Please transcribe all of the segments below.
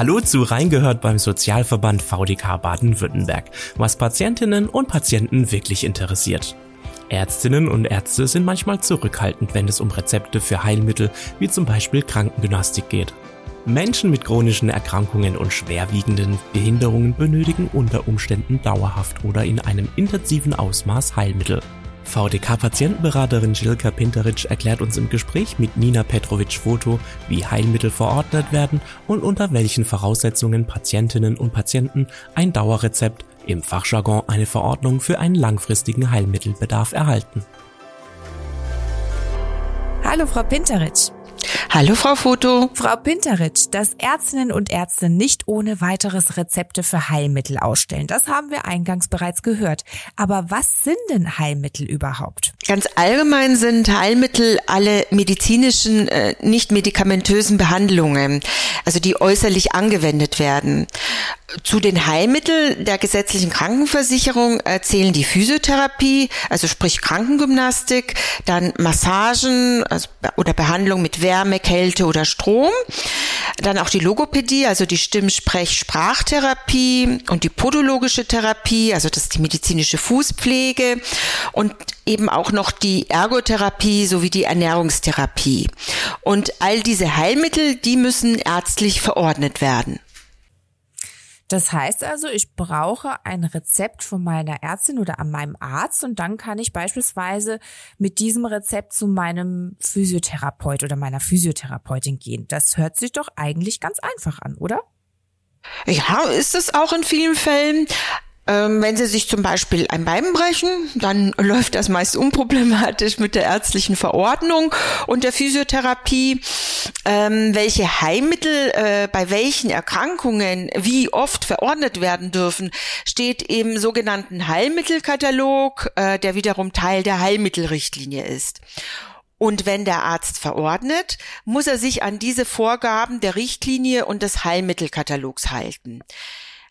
Hallo zu Reingehört beim Sozialverband VDK Baden-Württemberg, was Patientinnen und Patienten wirklich interessiert. Ärztinnen und Ärzte sind manchmal zurückhaltend, wenn es um Rezepte für Heilmittel wie zum Beispiel Krankengymnastik geht. Menschen mit chronischen Erkrankungen und schwerwiegenden Behinderungen benötigen unter Umständen dauerhaft oder in einem intensiven Ausmaß Heilmittel. VDK-Patientenberaterin Jilka Pinteric erklärt uns im Gespräch mit Nina Petrovic-Foto, wie Heilmittel verordnet werden und unter welchen Voraussetzungen Patientinnen und Patienten ein Dauerrezept, im Fachjargon eine Verordnung für einen langfristigen Heilmittelbedarf erhalten. Hallo Frau Pinteric. Hallo Frau Foto. Frau Pinteritsch, dass Ärztinnen und Ärzte nicht ohne weiteres Rezepte für Heilmittel ausstellen, das haben wir eingangs bereits gehört. Aber was sind denn Heilmittel überhaupt? Ganz allgemein sind Heilmittel alle medizinischen, äh, nicht medikamentösen Behandlungen, also die äußerlich angewendet werden. Zu den Heilmitteln der gesetzlichen Krankenversicherung zählen die Physiotherapie, also sprich Krankengymnastik, dann Massagen also, oder Behandlung mit Wärme, Kälte oder Strom, dann auch die Logopädie, also die Stimm-Sprech-Sprachtherapie und die podologische Therapie, also das ist die medizinische Fußpflege und eben auch noch die Ergotherapie sowie die Ernährungstherapie. Und all diese Heilmittel, die müssen ärztlich verordnet werden. Das heißt also, ich brauche ein Rezept von meiner Ärztin oder an meinem Arzt und dann kann ich beispielsweise mit diesem Rezept zu meinem Physiotherapeut oder meiner Physiotherapeutin gehen. Das hört sich doch eigentlich ganz einfach an, oder? Ja, ist es auch in vielen Fällen. Ähm, wenn Sie sich zum Beispiel ein Bein brechen, dann läuft das meist unproblematisch mit der ärztlichen Verordnung und der Physiotherapie. Ähm, welche Heilmittel äh, bei welchen Erkrankungen wie oft verordnet werden dürfen, steht im sogenannten Heilmittelkatalog, äh, der wiederum Teil der Heilmittelrichtlinie ist. Und wenn der Arzt verordnet, muss er sich an diese Vorgaben der Richtlinie und des Heilmittelkatalogs halten.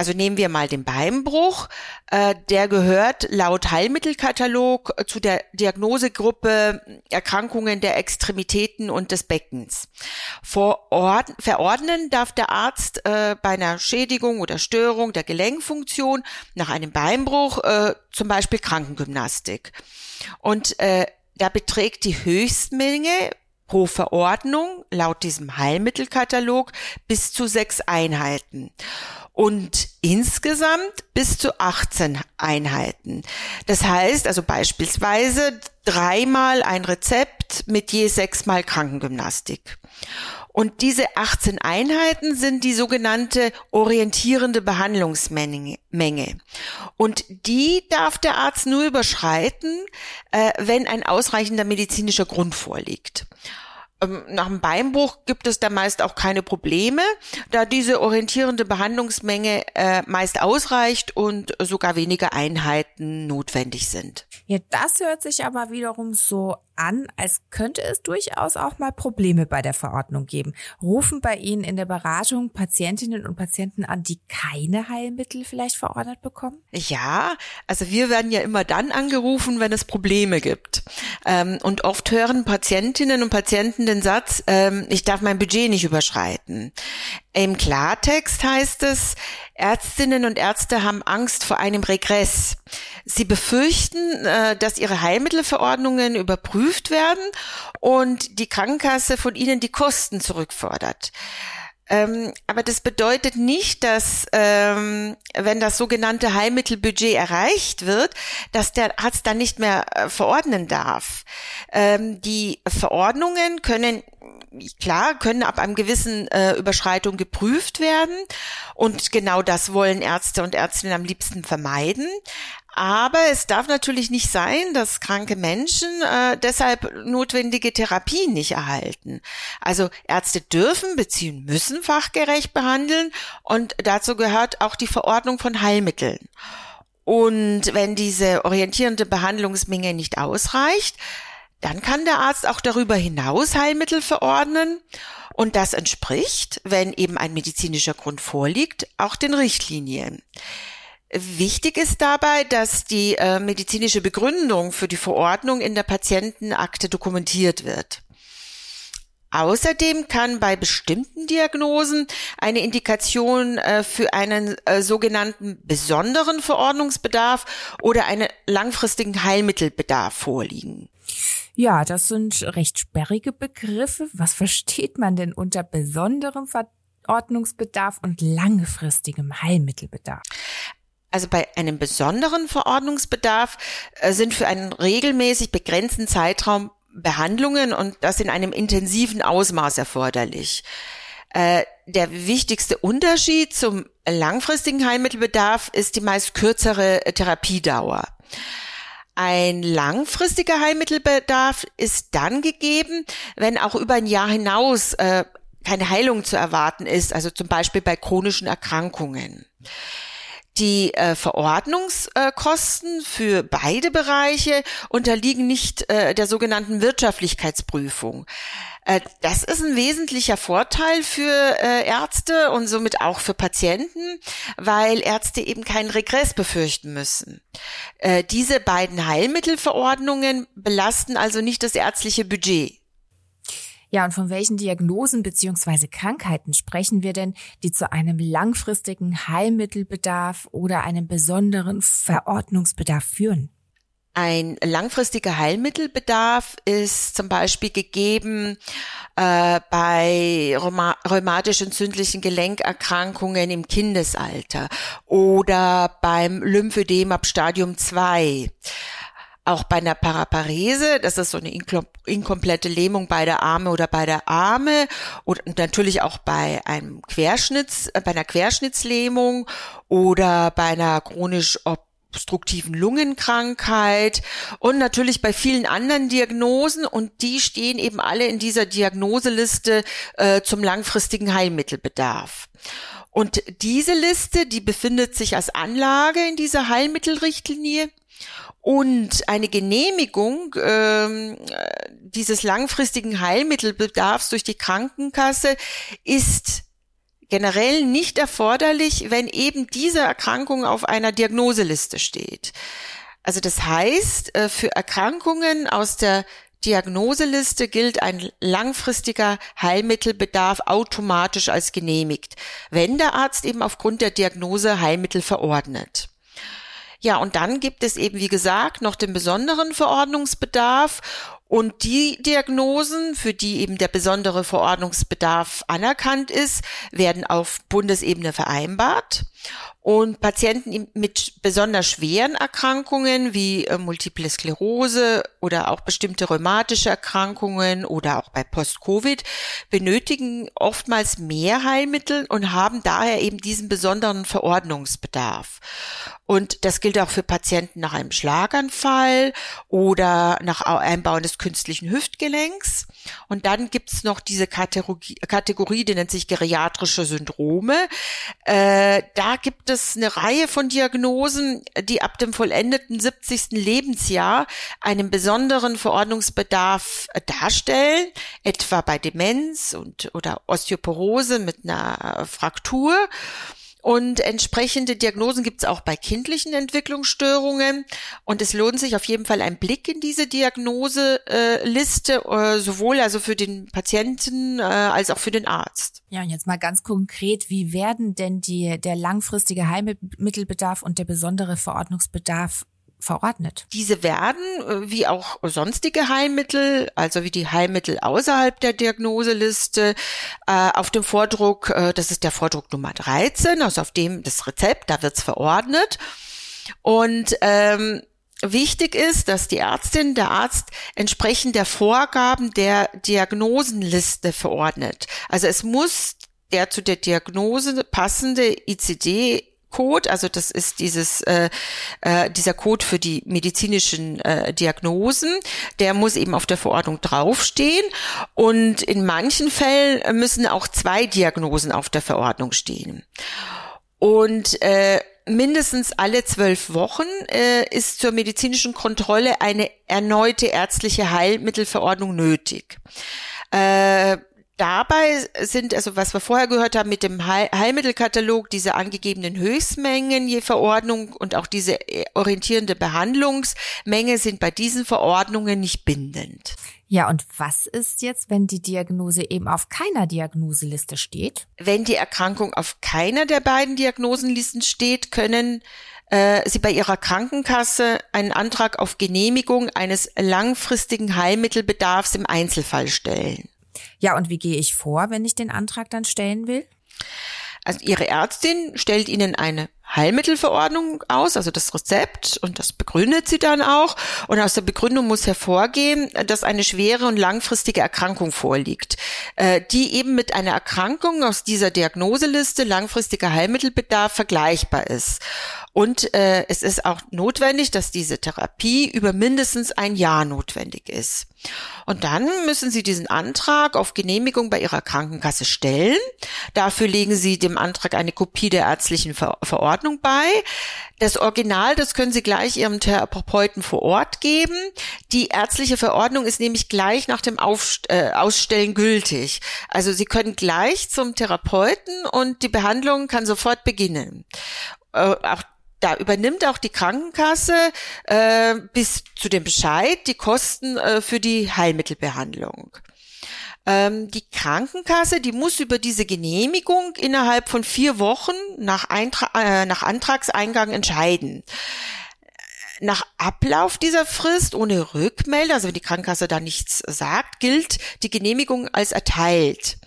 Also nehmen wir mal den Beinbruch. Äh, der gehört laut Heilmittelkatalog zu der Diagnosegruppe Erkrankungen der Extremitäten und des Beckens. Verordnen darf der Arzt äh, bei einer Schädigung oder Störung der Gelenkfunktion nach einem Beinbruch äh, zum Beispiel Krankengymnastik. Und äh, da beträgt die Höchstmenge pro Verordnung laut diesem Heilmittelkatalog bis zu sechs Einheiten und insgesamt bis zu 18 Einheiten. Das heißt also beispielsweise dreimal ein Rezept mit je sechsmal Krankengymnastik. Und diese 18 Einheiten sind die sogenannte orientierende Behandlungsmenge. Und die darf der Arzt nur überschreiten, äh, wenn ein ausreichender medizinischer Grund vorliegt. Ähm, nach dem Beinbruch gibt es da meist auch keine Probleme, da diese orientierende Behandlungsmenge äh, meist ausreicht und sogar weniger Einheiten notwendig sind. Ja, das hört sich aber wiederum so an, als könnte es durchaus auch mal Probleme bei der Verordnung geben. Rufen bei Ihnen in der Beratung Patientinnen und Patienten an, die keine Heilmittel vielleicht verordnet bekommen? Ja, also wir werden ja immer dann angerufen, wenn es Probleme gibt. Ähm, und oft hören Patientinnen und Patienten den Satz, ähm, ich darf mein Budget nicht überschreiten. Im Klartext heißt es, Ärztinnen und Ärzte haben Angst vor einem Regress. Sie befürchten, äh, dass ihre Heilmittelverordnungen überprüft werden und die Krankenkasse von ihnen die Kosten zurückfordert. Ähm, aber das bedeutet nicht, dass ähm, wenn das sogenannte Heilmittelbudget erreicht wird, dass der Arzt dann nicht mehr äh, verordnen darf. Ähm, die Verordnungen können klar, können ab einem gewissen äh, Überschreitung geprüft werden. Und genau das wollen Ärzte und Ärztinnen am liebsten vermeiden. Aber es darf natürlich nicht sein, dass kranke Menschen äh, deshalb notwendige Therapien nicht erhalten. Also Ärzte dürfen beziehen müssen fachgerecht behandeln und dazu gehört auch die Verordnung von Heilmitteln. Und wenn diese orientierende Behandlungsmenge nicht ausreicht, dann kann der Arzt auch darüber hinaus Heilmittel verordnen und das entspricht, wenn eben ein medizinischer Grund vorliegt, auch den Richtlinien. Wichtig ist dabei, dass die äh, medizinische Begründung für die Verordnung in der Patientenakte dokumentiert wird. Außerdem kann bei bestimmten Diagnosen eine Indikation äh, für einen äh, sogenannten besonderen Verordnungsbedarf oder einen langfristigen Heilmittelbedarf vorliegen. Ja, das sind recht sperrige Begriffe. Was versteht man denn unter besonderem Verordnungsbedarf und langfristigem Heilmittelbedarf? Also bei einem besonderen Verordnungsbedarf äh, sind für einen regelmäßig begrenzten Zeitraum Behandlungen und das in einem intensiven Ausmaß erforderlich. Äh, der wichtigste Unterschied zum langfristigen Heilmittelbedarf ist die meist kürzere Therapiedauer. Ein langfristiger Heilmittelbedarf ist dann gegeben, wenn auch über ein Jahr hinaus äh, keine Heilung zu erwarten ist, also zum Beispiel bei chronischen Erkrankungen. Die äh, Verordnungskosten für beide Bereiche unterliegen nicht äh, der sogenannten Wirtschaftlichkeitsprüfung. Äh, das ist ein wesentlicher Vorteil für äh, Ärzte und somit auch für Patienten, weil Ärzte eben keinen Regress befürchten müssen. Äh, diese beiden Heilmittelverordnungen belasten also nicht das ärztliche Budget. Ja, und von welchen Diagnosen beziehungsweise Krankheiten sprechen wir denn, die zu einem langfristigen Heilmittelbedarf oder einem besonderen Verordnungsbedarf führen? Ein langfristiger Heilmittelbedarf ist zum Beispiel gegeben äh, bei rheumatisch entzündlichen Gelenkerkrankungen im Kindesalter oder beim Lymphödem ab Stadium 2 auch bei einer Paraparese, das ist so eine inkomplette Lähmung beider Arme oder beider Arme. Und natürlich auch bei einem Querschnitts, äh, bei einer Querschnittslähmung oder bei einer chronisch obstruktiven Lungenkrankheit. Und natürlich bei vielen anderen Diagnosen. Und die stehen eben alle in dieser Diagnoseliste äh, zum langfristigen Heilmittelbedarf. Und diese Liste, die befindet sich als Anlage in dieser Heilmittelrichtlinie und eine Genehmigung ähm, dieses langfristigen Heilmittelbedarfs durch die Krankenkasse ist generell nicht erforderlich, wenn eben diese Erkrankung auf einer Diagnoseliste steht. Also das heißt, äh, für Erkrankungen aus der Diagnoseliste gilt ein langfristiger Heilmittelbedarf automatisch als genehmigt, wenn der Arzt eben aufgrund der Diagnose Heilmittel verordnet. Ja, und dann gibt es eben, wie gesagt, noch den besonderen Verordnungsbedarf und die Diagnosen, für die eben der besondere Verordnungsbedarf anerkannt ist, werden auf Bundesebene vereinbart. Und Patienten mit besonders schweren Erkrankungen wie äh, Multiple Sklerose oder auch bestimmte rheumatische Erkrankungen oder auch bei Post-Covid benötigen oftmals mehr Heilmittel und haben daher eben diesen besonderen Verordnungsbedarf. Und das gilt auch für Patienten nach einem Schlaganfall oder nach Einbau des künstlichen Hüftgelenks. Und dann gibt's noch diese Kategorie, Kategorie, die nennt sich geriatrische Syndrome. Äh, da gibt es eine Reihe von Diagnosen, die ab dem vollendeten 70. Lebensjahr einen besonderen Verordnungsbedarf darstellen, etwa bei Demenz und oder Osteoporose mit einer Fraktur. Und entsprechende Diagnosen gibt es auch bei kindlichen Entwicklungsstörungen. Und es lohnt sich auf jeden Fall ein Blick in diese Diagnoseliste, äh, sowohl also für den Patienten äh, als auch für den Arzt. Ja, und jetzt mal ganz konkret, wie werden denn die, der langfristige Heilmittelbedarf und der besondere Verordnungsbedarf verordnet. Diese werden, äh, wie auch sonstige Heilmittel, also wie die Heilmittel außerhalb der Diagnoseliste, äh, auf dem Vordruck, äh, das ist der Vordruck Nummer 13, also auf dem das Rezept, da wird's verordnet. Und ähm, Wichtig ist, dass die Ärztin, der Arzt entsprechend der Vorgaben der Diagnosenliste verordnet. Also es muss der zu der Diagnose passende ICD Code, also das ist dieses äh, äh, dieser Code für die medizinischen äh, Diagnosen, der muss eben auf der Verordnung draufstehen und in manchen Fällen müssen auch zwei Diagnosen auf der Verordnung stehen. Und äh, mindestens alle zwölf Wochen äh, ist zur medizinischen Kontrolle eine erneute ärztliche Heilmittelverordnung nötig. Äh, dabei sind, also was wir vorher gehört haben mit dem Heilmittelkatalog, diese angegebenen Höchstmengen je Verordnung und auch diese äh, orientierende Behandlungsmenge sind bei diesen Verordnungen nicht bindend. Ja, und was ist jetzt, wenn die Diagnose eben auf keiner Diagnoseliste steht? Wenn die Erkrankung auf keiner der beiden Diagnosenlisten steht, können äh, Sie bei Ihrer Krankenkasse einen Antrag auf Genehmigung eines langfristigen Heilmittelbedarfs im Einzelfall stellen. Ja, und wie gehe ich vor, wenn ich den Antrag dann stellen will? Also Ihre Ärztin stellt Ihnen eine Heilmittelverordnung aus, also das Rezept, und das begründet sie dann auch. Und aus der Begründung muss hervorgehen, dass eine schwere und langfristige Erkrankung vorliegt, äh, die eben mit einer Erkrankung aus dieser Diagnoseliste langfristiger Heilmittelbedarf vergleichbar ist. Und äh, es ist auch notwendig, dass diese Therapie über mindestens ein Jahr notwendig ist. Und dann müssen Sie diesen Antrag auf Genehmigung bei Ihrer Krankenkasse stellen. Dafür legen Sie dem Antrag eine Kopie der ärztlichen Ver Verordnung bei. Das Original, das können Sie gleich Ihrem Therapeuten vor Ort geben. Die ärztliche Verordnung ist nämlich gleich nach dem Aufst äh, Ausstellen gültig. Also Sie können gleich zum Therapeuten und die Behandlung kann sofort beginnen. Äh, auch da übernimmt auch die Krankenkasse äh, bis zu dem Bescheid die Kosten äh, für die Heilmittelbehandlung. Ähm, die Krankenkasse, die muss über diese Genehmigung innerhalb von vier Wochen nach, Eintra äh, nach Antragseingang entscheiden nach Ablauf dieser Frist ohne Rückmeldung, also wenn die Krankenkasse da nichts sagt, gilt die Genehmigung als erteilt.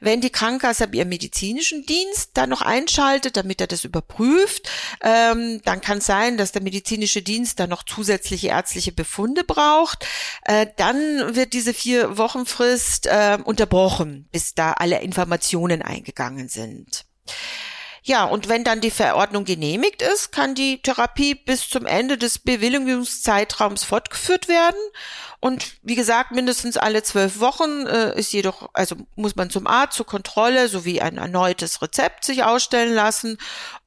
Wenn die Krankenkasse ihren medizinischen Dienst dann noch einschaltet, damit er das überprüft, ähm, dann kann es sein, dass der medizinische Dienst dann noch zusätzliche ärztliche Befunde braucht. Äh, dann wird diese vier Wochenfrist äh, unterbrochen, bis da alle Informationen eingegangen sind. Ja, und wenn dann die Verordnung genehmigt ist, kann die Therapie bis zum Ende des Bewilligungszeitraums fortgeführt werden. Und wie gesagt, mindestens alle zwölf Wochen äh, ist jedoch, also muss man zum Arzt zur Kontrolle sowie ein erneutes Rezept sich ausstellen lassen.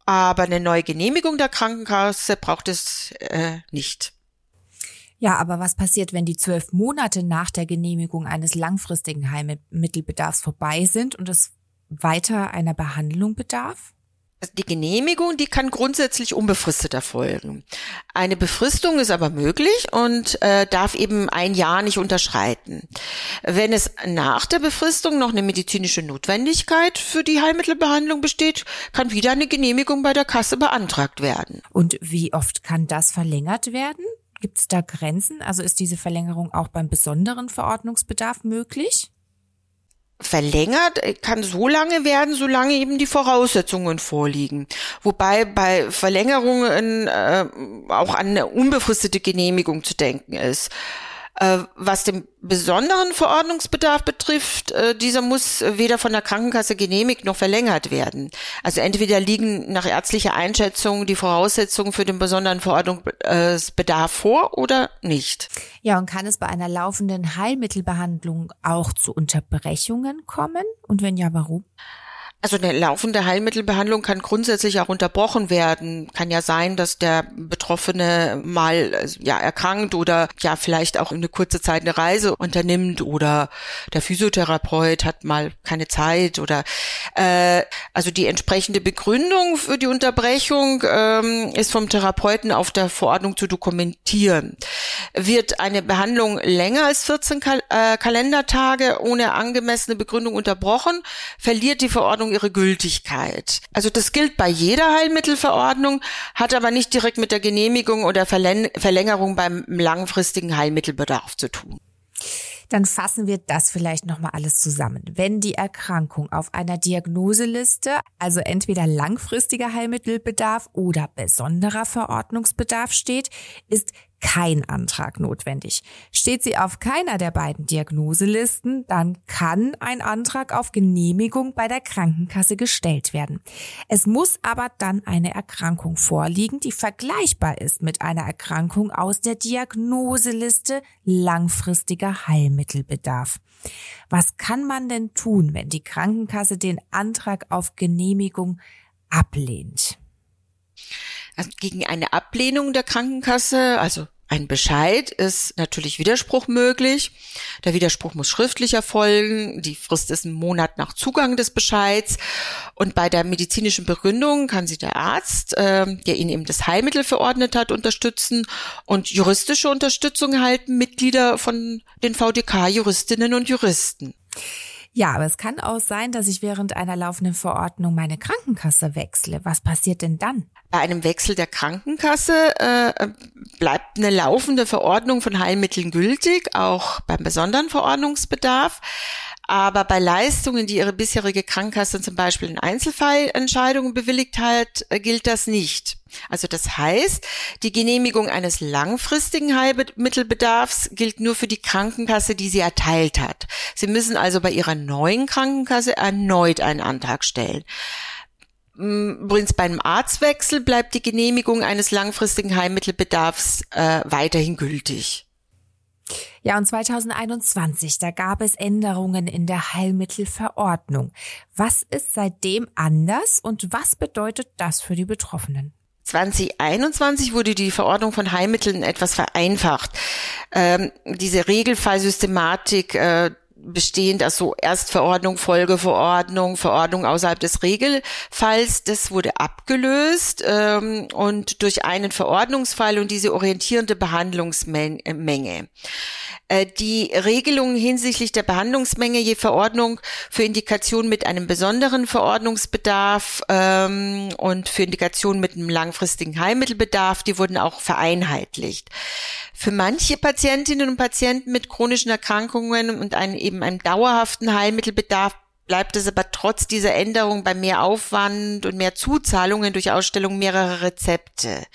Aber eine neue Genehmigung der Krankenkasse braucht es äh, nicht. Ja, aber was passiert, wenn die zwölf Monate nach der Genehmigung eines langfristigen Heilmittelbedarfs vorbei sind und es weiter einer Behandlung bedarf? Also die Genehmigung, die kann grundsätzlich unbefristet erfolgen. Eine Befristung ist aber möglich und äh, darf eben ein Jahr nicht unterschreiten. Wenn es nach der Befristung noch eine medizinische Notwendigkeit für die Heilmittelbehandlung besteht, kann wieder eine Genehmigung bei der Kasse beantragt werden. Und wie oft kann das verlängert werden? Gibt es da Grenzen? Also ist diese Verlängerung auch beim besonderen Verordnungsbedarf möglich? Verlängert äh, kann so lange werden, solange eben die Voraussetzungen vorliegen. Wobei bei Verlängerungen äh, auch an eine unbefristete Genehmigung zu denken ist. Äh, was den besonderen Verordnungsbedarf betrifft, äh, dieser muss weder von der Krankenkasse genehmigt noch verlängert werden. Also entweder liegen nach ärztlicher Einschätzung die Voraussetzungen für den besonderen Verordnungsbedarf vor oder nicht. Ja, und kann es bei einer laufenden Heilmittelbehandlung auch zu Unterbrechungen kommen? Und wenn ja, warum? Also eine laufende Heilmittelbehandlung kann grundsätzlich auch unterbrochen werden. Kann ja sein, dass der Betroffene mal ja erkrankt oder ja vielleicht auch in eine kurze Zeit eine Reise unternimmt oder der Physiotherapeut hat mal keine Zeit oder äh, also die entsprechende Begründung für die Unterbrechung ähm, ist vom Therapeuten auf der Verordnung zu dokumentieren. Wird eine Behandlung länger als 14 Kal äh, Kalendertage ohne angemessene Begründung unterbrochen, verliert die Verordnung ihre Gültigkeit. Also das gilt bei jeder Heilmittelverordnung, hat aber nicht direkt mit der Genehmigung oder Verlängerung beim langfristigen Heilmittelbedarf zu tun. Dann fassen wir das vielleicht nochmal alles zusammen. Wenn die Erkrankung auf einer Diagnoseliste, also entweder langfristiger Heilmittelbedarf oder besonderer Verordnungsbedarf steht, ist kein Antrag notwendig. Steht sie auf keiner der beiden Diagnoselisten, dann kann ein Antrag auf Genehmigung bei der Krankenkasse gestellt werden. Es muss aber dann eine Erkrankung vorliegen, die vergleichbar ist mit einer Erkrankung aus der Diagnoseliste langfristiger Heilmittelbedarf. Was kann man denn tun, wenn die Krankenkasse den Antrag auf Genehmigung ablehnt? Also gegen eine Ablehnung der Krankenkasse, also ein Bescheid ist natürlich Widerspruch möglich. Der Widerspruch muss schriftlich erfolgen. Die Frist ist ein Monat nach Zugang des Bescheids. Und bei der medizinischen Begründung kann sie der Arzt, äh, der Ihnen eben das Heilmittel verordnet hat, unterstützen. Und juristische Unterstützung erhalten Mitglieder von den VDK-Juristinnen und Juristen. Ja, aber es kann auch sein, dass ich während einer laufenden Verordnung meine Krankenkasse wechsle. Was passiert denn dann? Bei einem Wechsel der Krankenkasse äh, bleibt eine laufende Verordnung von Heilmitteln gültig, auch beim besonderen Verordnungsbedarf. Aber bei Leistungen, die ihre bisherige Krankenkasse zum Beispiel in Einzelfallentscheidungen bewilligt hat, äh, gilt das nicht. Also das heißt, die Genehmigung eines langfristigen Heilmittelbedarfs gilt nur für die Krankenkasse, die sie erteilt hat. Sie müssen also bei ihrer neuen Krankenkasse erneut einen Antrag stellen. Mm, übrigens beim Arztwechsel bleibt die Genehmigung eines langfristigen Heilmittelbedarfs äh, weiterhin gültig. Ja, und 2021, da gab es Änderungen in der Heilmittelverordnung. Was ist seitdem anders und was bedeutet das für die Betroffenen? 2021 wurde die Verordnung von Heilmitteln etwas vereinfacht. Ähm, diese Regelfallsystematik äh, bestehend also Erstverordnung, Folgeverordnung, Verordnung außerhalb des Regelfalls, das wurde abgelöst ähm, und durch einen Verordnungsfall und diese orientierende Behandlungsmenge. Äh, die Regelungen hinsichtlich der Behandlungsmenge je Verordnung für Indikationen mit einem besonderen Verordnungsbedarf ähm, und für Indikationen mit einem langfristigen Heilmittelbedarf, die wurden auch vereinheitlicht. Für manche Patientinnen und Patienten mit chronischen Erkrankungen und einem, eben einem dauerhaften Heilmittelbedarf bleibt es aber trotz dieser Änderung bei mehr Aufwand und mehr Zuzahlungen durch Ausstellung mehrerer Rezepte.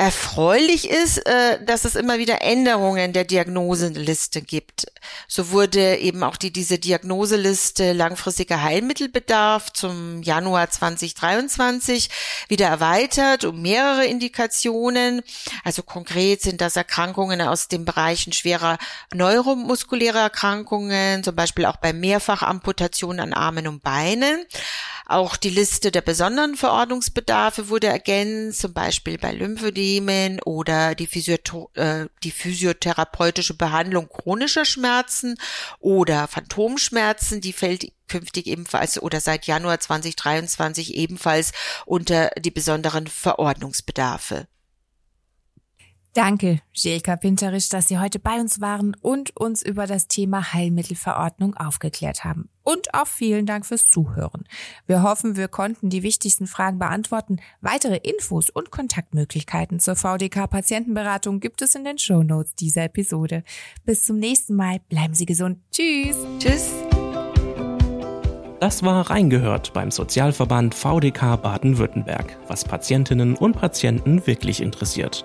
Erfreulich ist, äh, dass es immer wieder Änderungen der Diagnoseliste gibt. So wurde eben auch die, diese Diagnoseliste langfristiger Heilmittelbedarf zum Januar 2023 wieder erweitert um mehrere Indikationen. Also konkret sind das Erkrankungen aus den Bereichen schwerer neuromuskulärer Erkrankungen, zum Beispiel auch bei Mehrfachamputationen an Armen und Beinen. Auch die Liste der besonderen Verordnungsbedarfe wurde ergänzt, zum Beispiel bei Lymphodemen oder die, Physioto äh, die physiotherapeutische Behandlung chronischer Schmerzen oder Phantomschmerzen, die fällt künftig ebenfalls oder seit Januar 2023 ebenfalls unter die besonderen Verordnungsbedarfe. Danke, Jelka Pinterisch, dass Sie heute bei uns waren und uns über das Thema Heilmittelverordnung aufgeklärt haben. Und auch vielen Dank fürs Zuhören. Wir hoffen, wir konnten die wichtigsten Fragen beantworten. Weitere Infos und Kontaktmöglichkeiten zur VDK-Patientenberatung gibt es in den Show Notes dieser Episode. Bis zum nächsten Mal. Bleiben Sie gesund. Tschüss. Tschüss. Das war Reingehört beim Sozialverband VDK Baden-Württemberg, was Patientinnen und Patienten wirklich interessiert.